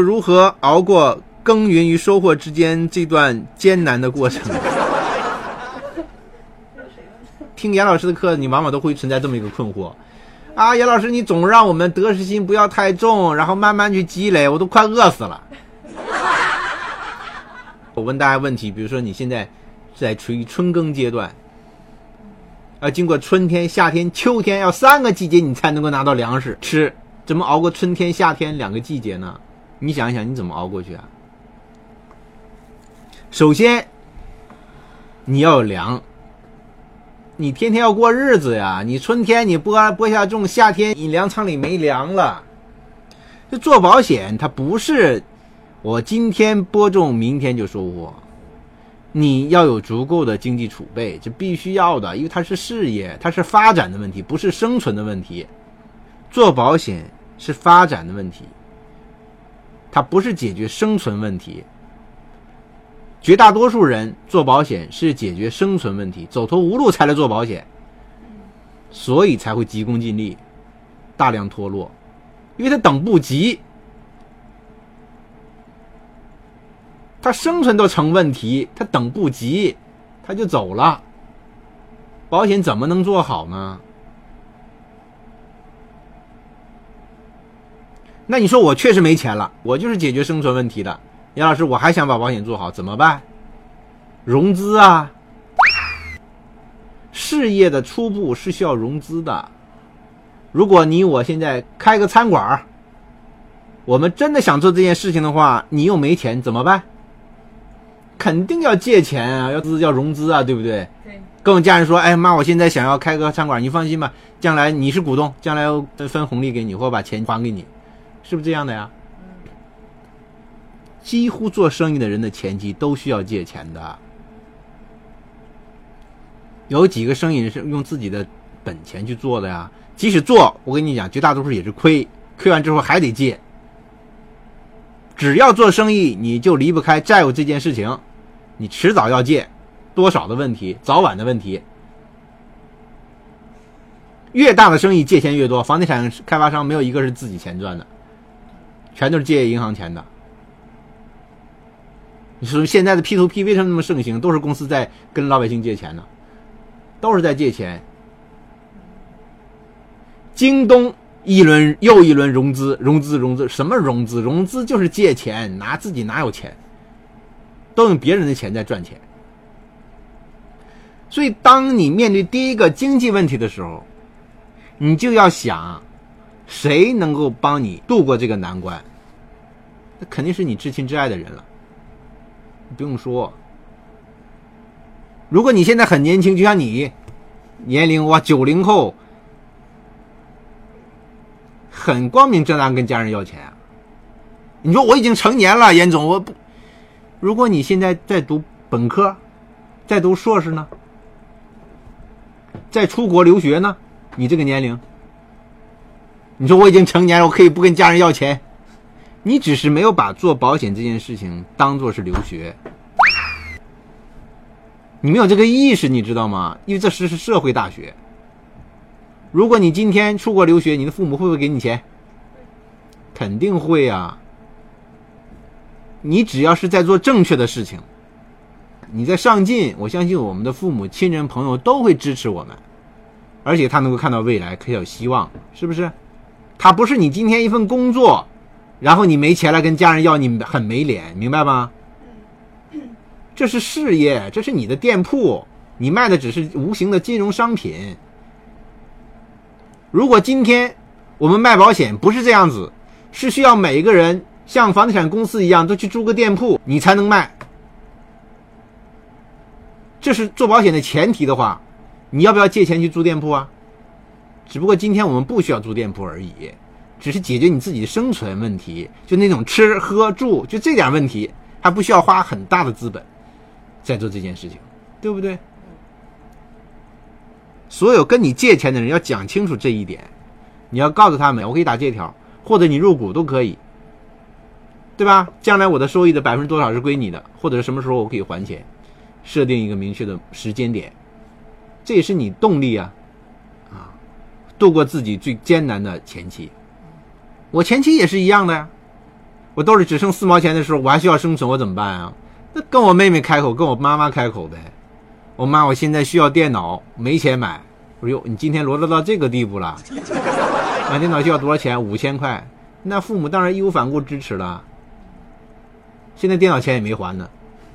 如何熬过耕耘与收获之间这段艰难的过程？听严老师的课，你往往都会存在这么一个困惑：啊，严老师，你总让我们得失心不要太重，然后慢慢去积累，我都快饿死了。我问大家问题，比如说你现在在处于春耕阶段，要经过春天、夏天、秋天，要三个季节你才能够拿到粮食吃，怎么熬过春天、夏天两个季节呢？你想一想，你怎么熬过去啊？首先，你要有粮，你天天要过日子呀。你春天你播播下种，夏天你粮仓里没粮了。这做保险，它不是我今天播种，明天就收获。你要有足够的经济储备，这必须要的，因为它是事业，它是发展的问题，不是生存的问题。做保险是发展的问题。它不是解决生存问题，绝大多数人做保险是解决生存问题，走投无路才来做保险，所以才会急功近利，大量脱落，因为他等不及，他生存都成问题，他等不及，他就走了，保险怎么能做好呢？那你说我确实没钱了，我就是解决生存问题的。杨老师，我还想把保险做好，怎么办？融资啊！事业的初步是需要融资的。如果你我现在开个餐馆我们真的想做这件事情的话，你又没钱怎么办？肯定要借钱啊，要资要融资啊，对不对？对。跟我家人说，哎妈，我现在想要开个餐馆你放心吧，将来你是股东，将来分红利给你，或把钱还给你。是不是这样的呀？几乎做生意的人的前期都需要借钱的。有几个生意人是用自己的本钱去做的呀？即使做，我跟你讲，绝大多数也是亏，亏完之后还得借。只要做生意，你就离不开债务这件事情，你迟早要借，多少的问题，早晚的问题。越大的生意借钱越多，房地产开发商没有一个是自己钱赚的。全都是借银行钱的。你说现在的 P to P 为什么那么盛行？都是公司在跟老百姓借钱呢，都是在借钱。京东一轮又一轮融资，融资融资，什么融资？融资就是借钱，拿自己哪有钱？都用别人的钱在赚钱。所以，当你面对第一个经济问题的时候，你就要想。谁能够帮你度过这个难关？那肯定是你至亲至爱的人了。不用说，如果你现在很年轻，就像你年龄哇九零后，很光明正大跟家人要钱。你说我已经成年了，严总，我不。如果你现在在读本科，在读硕士呢，在出国留学呢，你这个年龄。你说我已经成年了，我可以不跟家人要钱。你只是没有把做保险这件事情当做是留学，你没有这个意识，你知道吗？因为这是是社会大学。如果你今天出国留学，你的父母会不会给你钱？肯定会啊。你只要是在做正确的事情，你在上进，我相信我们的父母亲人朋友都会支持我们，而且他能够看到未来，可以有希望，是不是？他不是你今天一份工作，然后你没钱了跟家人要，你很没脸，明白吗？这是事业，这是你的店铺，你卖的只是无形的金融商品。如果今天我们卖保险不是这样子，是需要每一个人像房地产公司一样都去租个店铺，你才能卖。这是做保险的前提的话，你要不要借钱去租店铺啊？只不过今天我们不需要租店铺而已，只是解决你自己的生存问题，就那种吃喝住，就这点问题，还不需要花很大的资本在做这件事情，对不对？所有跟你借钱的人要讲清楚这一点，你要告诉他们，我可以打借条，或者你入股都可以，对吧？将来我的收益的百分之多少是归你的，或者是什么时候我可以还钱，设定一个明确的时间点，这也是你动力啊，啊，度过自己最艰难的前期。我前期也是一样的呀，我兜里只剩四毛钱的时候，我还需要生存，我怎么办啊？那跟我妹妹开口，跟我妈妈开口呗。我妈，我现在需要电脑，没钱买。我说哟，你今天沦落到这个地步了，买电脑需要多少钱？五千块。那父母当然义无反顾支持了。现在电脑钱也没还呢。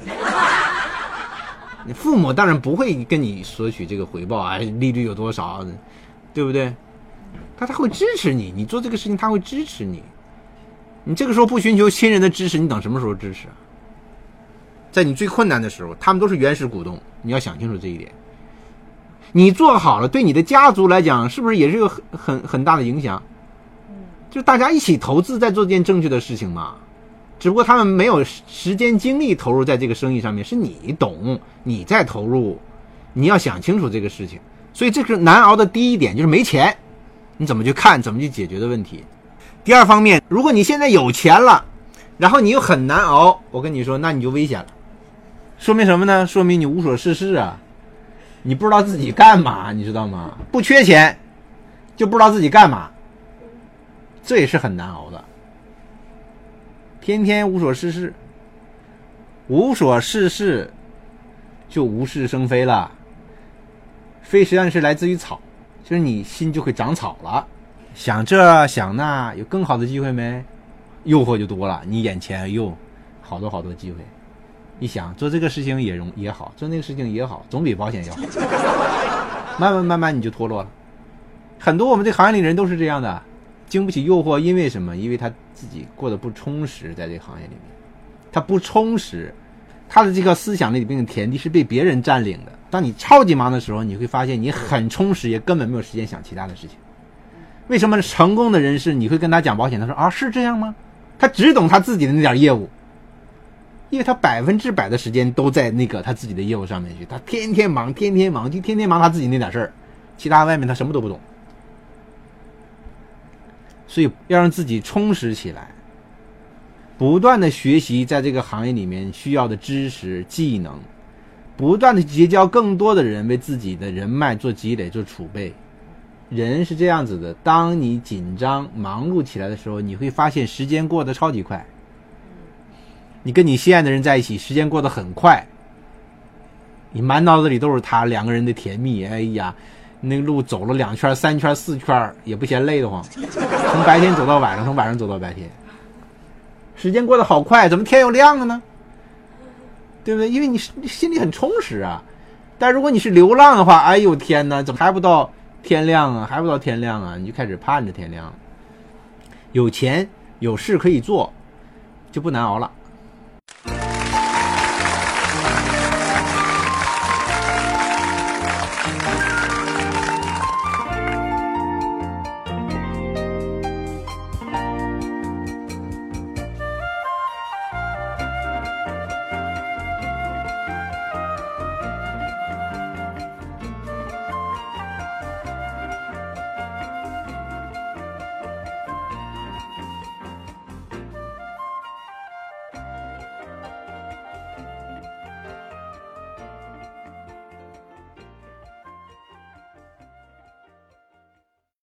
你父母当然不会跟你索取这个回报啊，利率有多少，对不对？他他会支持你，你做这个事情他会支持你。你这个时候不寻求亲人的支持，你等什么时候支持啊？在你最困难的时候，他们都是原始股东，你要想清楚这一点。你做好了，对你的家族来讲，是不是也是有很很很大的影响？就大家一起投资在做件正确的事情嘛。只不过他们没有时间精力投入在这个生意上面，是你懂，你在投入，你要想清楚这个事情。所以这是难熬的第一点，就是没钱，你怎么去看，怎么去解决的问题。第二方面，如果你现在有钱了，然后你又很难熬，我跟你说，那你就危险了。说明什么呢？说明你无所事事啊，你不知道自己干嘛，你知道吗？不缺钱，就不知道自己干嘛，这也是很难熬的。天天无所事事，无所事事，就无事生非了。非实际上是来自于草，就是你心就会长草了，想这想那，有更好的机会没？诱惑就多了，你眼前又好多好多机会。一想做这个事情也容也好，做那个事情也好，总比保险要好。慢慢慢慢你就脱落了。很多我们这行业里人都是这样的，经不起诱惑，因为什么？因为他自己过得不充实，在这个行业里面，他不充实，他的这个思想里边的田地是被别人占领的。当你超级忙的时候，你会发现你很充实，也根本没有时间想其他的事情。为什么成功的人士你会跟他讲保险？他说啊，是这样吗？他只懂他自己的那点业务。因为他百分之百的时间都在那个他自己的业务上面去，他天天忙，天天忙，就天天忙他自己那点事儿，其他外面他什么都不懂。所以要让自己充实起来，不断的学习在这个行业里面需要的知识技能，不断的结交更多的人，为自己的人脉做积累、做储备。人是这样子的，当你紧张忙碌起来的时候，你会发现时间过得超级快。你跟你心爱的人在一起，时间过得很快。你满脑子里都是他两个人的甜蜜。哎呀，那个路走了两圈、三圈、四圈也不嫌累得慌。从白天走到晚上，从晚上走到白天，时间过得好快，怎么天又亮了呢？对不对？因为你心里很充实啊。但如果你是流浪的话，哎呦天哪，怎么还不到天亮啊？还不到天亮啊？你就开始盼着天亮。有钱有事可以做，就不难熬了。